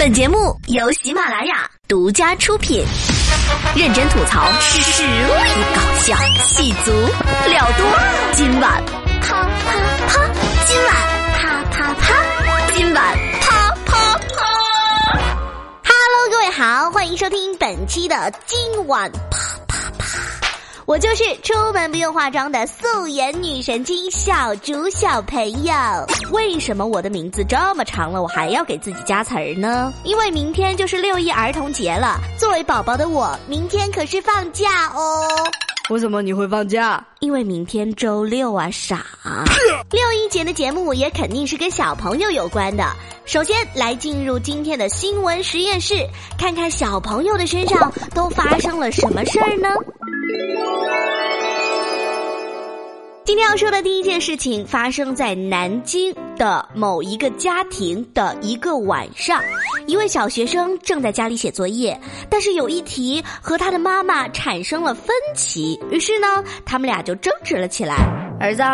本节目由喜马拉雅独家出品，认真吐槽，实力搞笑，戏足了多。今晚啪啪啪，今晚啪啪啪，今晚啪啪啪。Hello，各位好，欢迎收听本期的今晚啪。我就是出门不用化妆的素颜女神经小猪小朋友。为什么我的名字这么长了，我还要给自己加词儿呢？因为明天就是六一儿童节了。作为宝宝的我，明天可是放假哦。为什么你会放假？因为明天周六啊，傻。六一节的节目也肯定是跟小朋友有关的。首先来进入今天的新闻实验室，看看小朋友的身上都发生了什么事儿呢？今天要说的第一件事情发生在南京的某一个家庭的一个晚上，一位小学生正在家里写作业，但是有一题和他的妈妈产生了分歧，于是呢，他们俩就争执了起来。儿子。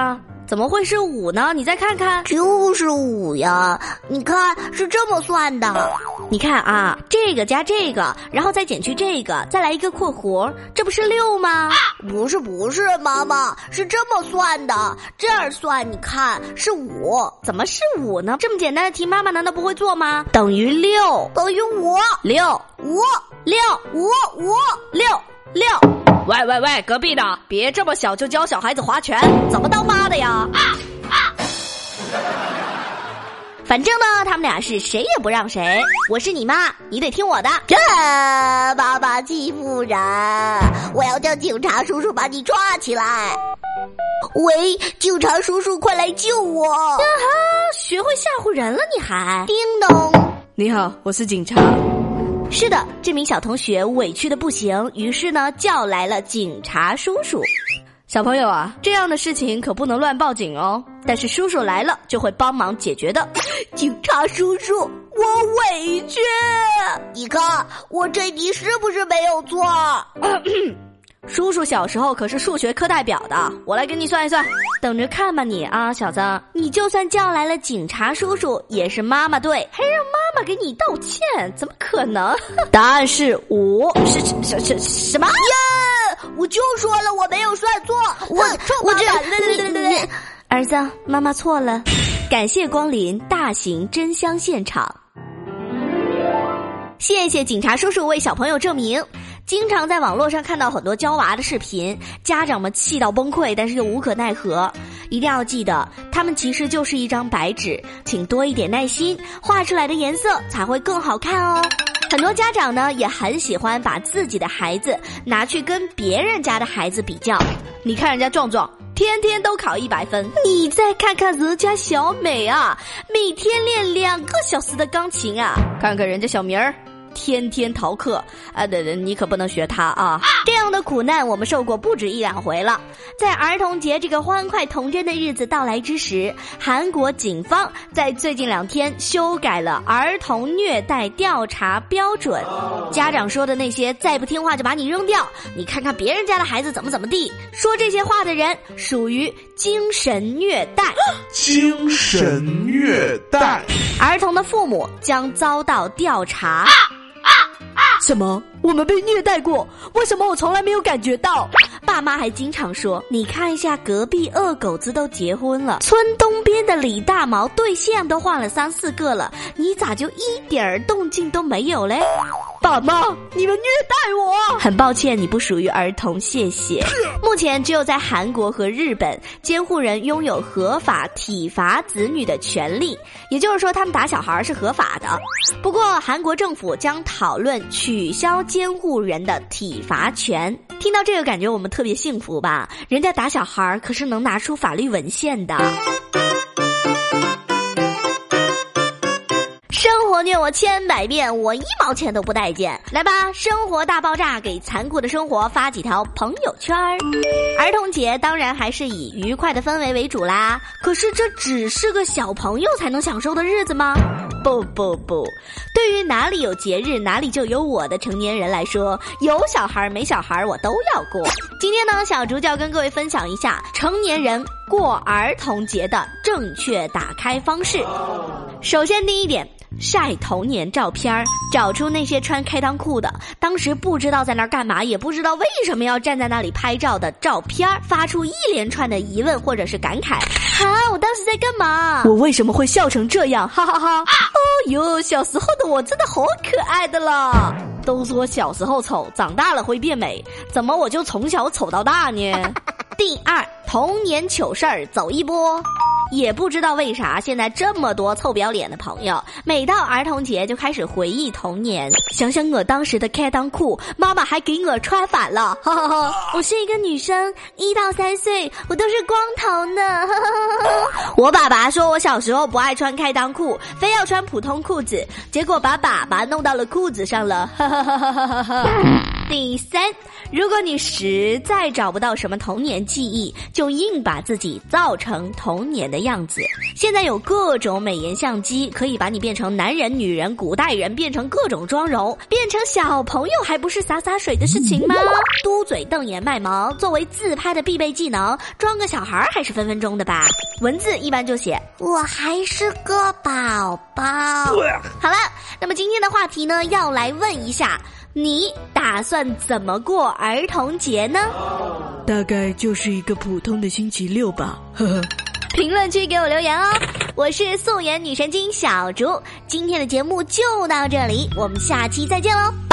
怎么会是五呢？你再看看，就是五呀！你看是这么算的。你看啊，这个加这个，然后再减去这个，再来一个括弧，这不是六吗？不是不是，妈妈是这么算的。这样算，你看是五，怎么是五呢？这么简单的题，妈妈难道不会做吗？等于六，等于五，六五六五五六六。喂喂喂，隔壁的，别这么小就教小孩子划拳，怎么当妈的呀？啊啊反正呢，他们俩是谁也不让谁。我是你妈，你得听我的。这爸爸欺负人，我要叫警察叔叔把你抓起来。喂，警察叔叔，快来救我！呀哈，学会吓唬人了，你还？叮咚，你好，我是警察。是的，这名小同学委屈的不行，于是呢叫来了警察叔叔。小朋友啊，这样的事情可不能乱报警哦。但是叔叔来了就会帮忙解决的。警察叔叔，我委屈。你看我这题是不是没有错？叔叔小时候可是数学课代表的，我来给你算一算。等着看吧你啊，小子，你就算叫来了警察叔叔，也是妈妈对，还让妈妈给你道歉，怎么可能？答案是五，是什什什么？呀！我就说了我没有算错，我我这儿子，妈妈错了，感谢光临大型真香现场。谢谢警察叔叔为小朋友证明。经常在网络上看到很多教娃的视频，家长们气到崩溃，但是又无可奈何。一定要记得，他们其实就是一张白纸，请多一点耐心，画出来的颜色才会更好看哦。很多家长呢也很喜欢把自己的孩子拿去跟别人家的孩子比较。你看人家壮壮，天天都考一百分；你再看看人家小美啊，每天练两个小时的钢琴啊；看看人家小明儿。天天逃课啊！对对，你可不能学他啊！这样的苦难我们受过不止一两回了。在儿童节这个欢快童真的日子到来之时，韩国警方在最近两天修改了儿童虐待调查标准。家长说的那些“再不听话就把你扔掉”，你看看别人家的孩子怎么怎么地，说这些话的人属于精神虐待。精神虐待，儿童的父母将遭到调查。什么？我们被虐待过？为什么我从来没有感觉到？爸妈还经常说：“你看一下隔壁二狗子都结婚了，村东边的李大毛对象都换了三四个了，你咋就一点儿动静都没有嘞？”爸妈，你们虐待我！很抱歉，你不属于儿童，谢谢。目前只有在韩国和日本，监护人拥有合法体罚子女的权利，也就是说，他们打小孩是合法的。不过，韩国政府将讨论取消监护人的体罚权。听到这个，感觉我们特别幸福吧？人家打小孩可是能拿出法律文献的。虐我千百遍，我一毛钱都不待见。来吧，生活大爆炸，给残酷的生活发几条朋友圈儿。儿童节当然还是以愉快的氛围为主啦。可是这只是个小朋友才能享受的日子吗？不不不，对于哪里有节日哪里就有我的成年人来说，有小孩没小孩我都要过。今天呢，小竹就要跟各位分享一下成年人过儿童节的正确打开方式。首先，第一点。晒童年照片儿，找出那些穿开裆裤的，当时不知道在那儿干嘛，也不知道为什么要站在那里拍照的照片儿，发出一连串的疑问或者是感慨。啊，我当时在干嘛？我为什么会笑成这样？哈哈哈！哦哟，小时候的我真的好可爱的了。都说小时候丑，长大了会变美，怎么我就从小丑到大呢？第二，童年糗事儿走一波。也不知道为啥，现在这么多臭不要脸的朋友，每到儿童节就开始回忆童年。想想我当时的开裆裤，妈妈还给我穿反了，哈哈哈！我是一个女生，一到三岁我都是光头的。我爸爸说我小时候不爱穿开裆裤，非要穿普通裤子，结果把粑粑弄到了裤子上了，哈哈哈哈哈哈！第三，如果你实在找不到什么童年记忆，就硬把自己造成童年的样子。现在有各种美颜相机，可以把你变成男人、女人、古代人，变成各种妆容，变成小朋友，还不是洒洒水的事情吗？嘟嘴瞪眼卖萌，作为自拍的必备技能，装个小孩还是分分钟的吧。文字一般就写我还是个宝宝。好了，那么今天的话题呢，要来问一下。你打算怎么过儿童节呢？大概就是一个普通的星期六吧。呵呵，评论区给我留言哦！我是素颜女神经小竹，今天的节目就到这里，我们下期再见喽，拜。